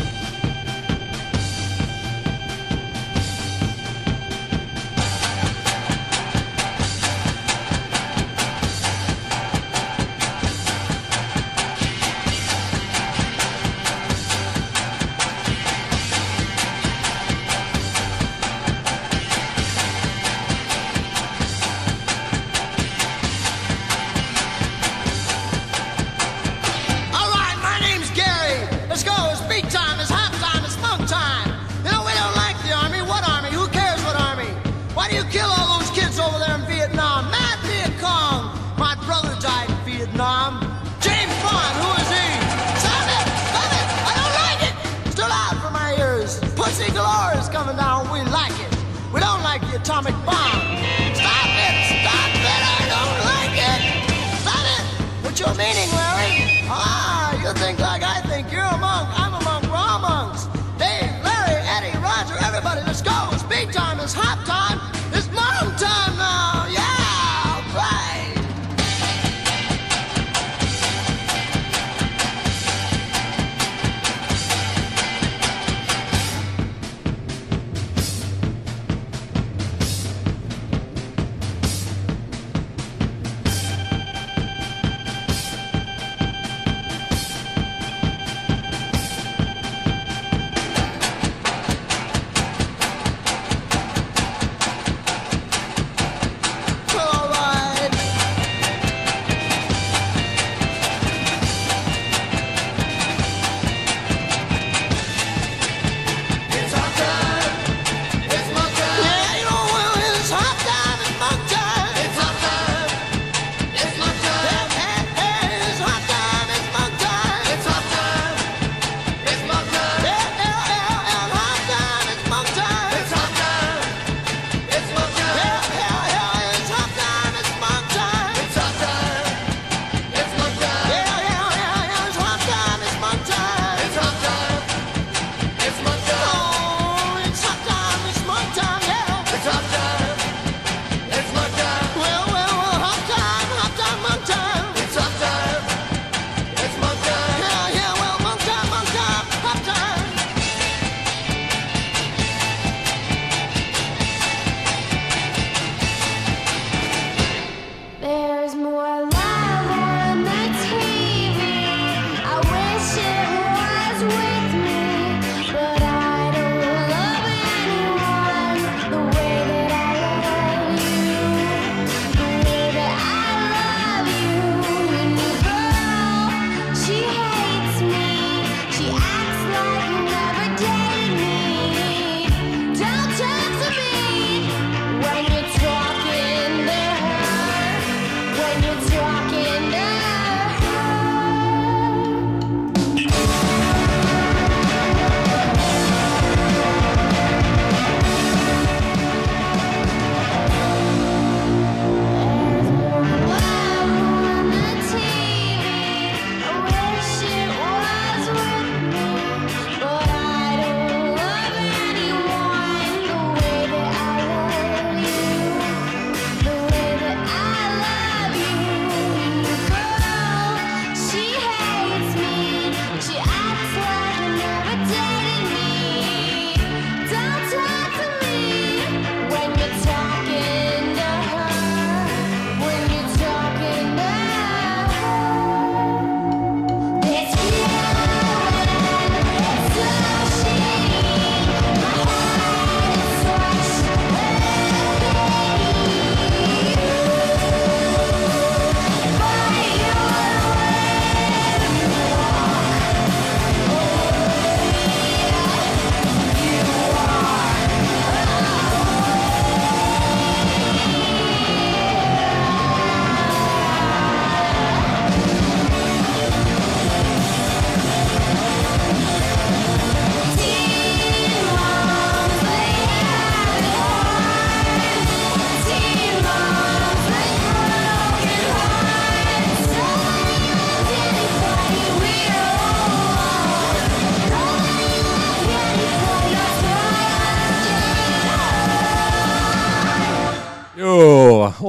What's your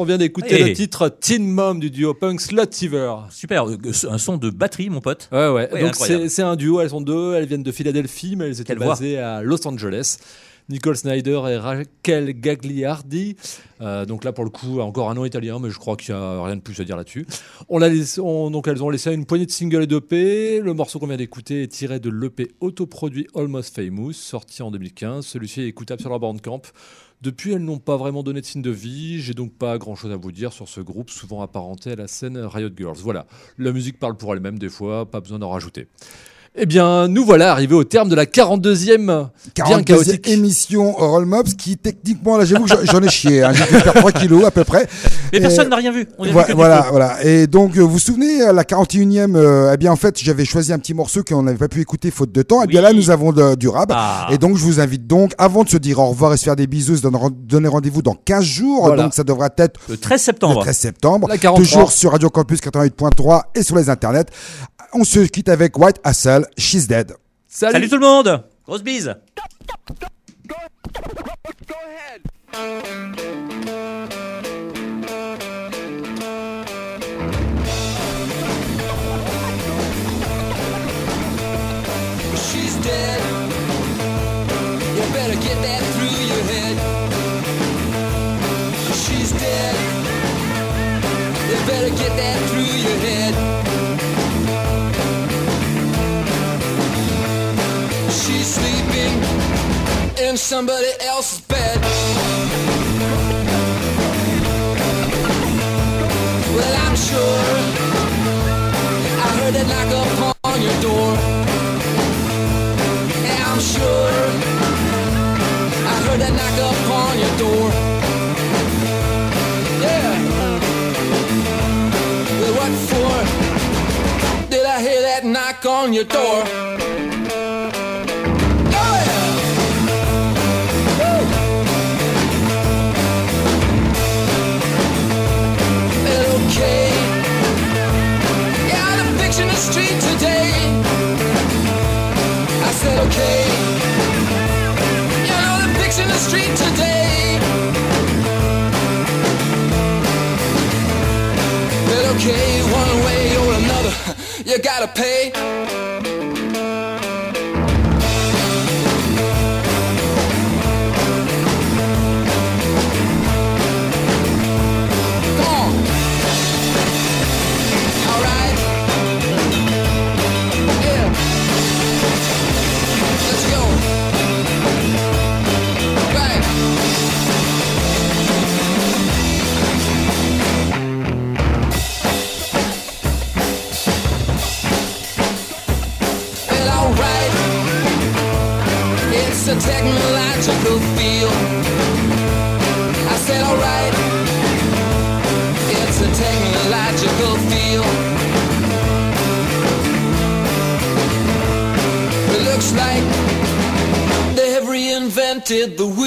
On vient d'écouter Eh. le titre Teen Mom du duo punk Sluttiver. Super, euh, un son de batterie, mon pote. Ouais, ouais. Ouais, Donc c'est un duo, elles sont deux, elles viennent de Philadelphie, mais elles étaient Quelle voix. basées à Los Angeles. Nicole Snyder et Raquel Gagliardi. Euh, donc là, pour le coup, encore un nom italien, mais je crois qu'il n'y a rien de plus à dire là-dessus. On on- donc elles ont laissé une poignée de singles et d'EP. Le morceau qu'on vient d'écouter est tiré de l'EP autoproduit Almost Famous, sorti en 2015. Celui-ci est écoutable sur leur bandcamp. Depuis, elles n'ont pas vraiment donné de signe de vie. J'ai donc pas grand chose à vous dire sur ce groupe, souvent apparenté à la scène Riot Girls. Voilà, la musique parle pour elle-même des fois, pas besoin d'en rajouter. Eh bien, nous voilà arrivés au terme de la 42e, bien 42e chaotique. émission Roll Mobs qui techniquement là j'avoue que j'en- j'en ai chié hein. j'ai dû faire 3 kilos à peu près Mais Et- personne n'a rien vu. On voilà, faux. voilà. Et donc, euh, vous vous souvenez, euh, la 41e, euh, eh bien, en fait, j'avais choisi un petit morceau qu'on n'avait pas pu écouter faute de temps. Et bien Oui. là, nous avons de- du rap. Ah. Et donc, je vous invite donc, avant de se dire au revoir et se faire des bisous, se donner ren- donner rendez-vous dans 15 jours. Voilà. Donc, ça devra être Le 13 le septembre. 13 septembre. La 43. Toujours sur Radio Campus 88.3 et sur les internets. On se quitte avec White Hassel, She's Dead. Salut, Salut tout le monde. Grosse bise. She's dead. You better get that through your head. She's dead. You better get that through your head. She's sleeping in somebody else's bed. Well, I'm sure I heard it knock upon your door. Yeah, I'm sure I heard that knock upon your door. Yeah. Well, what for? Did I hear that knock on your door? You gotta pay. did the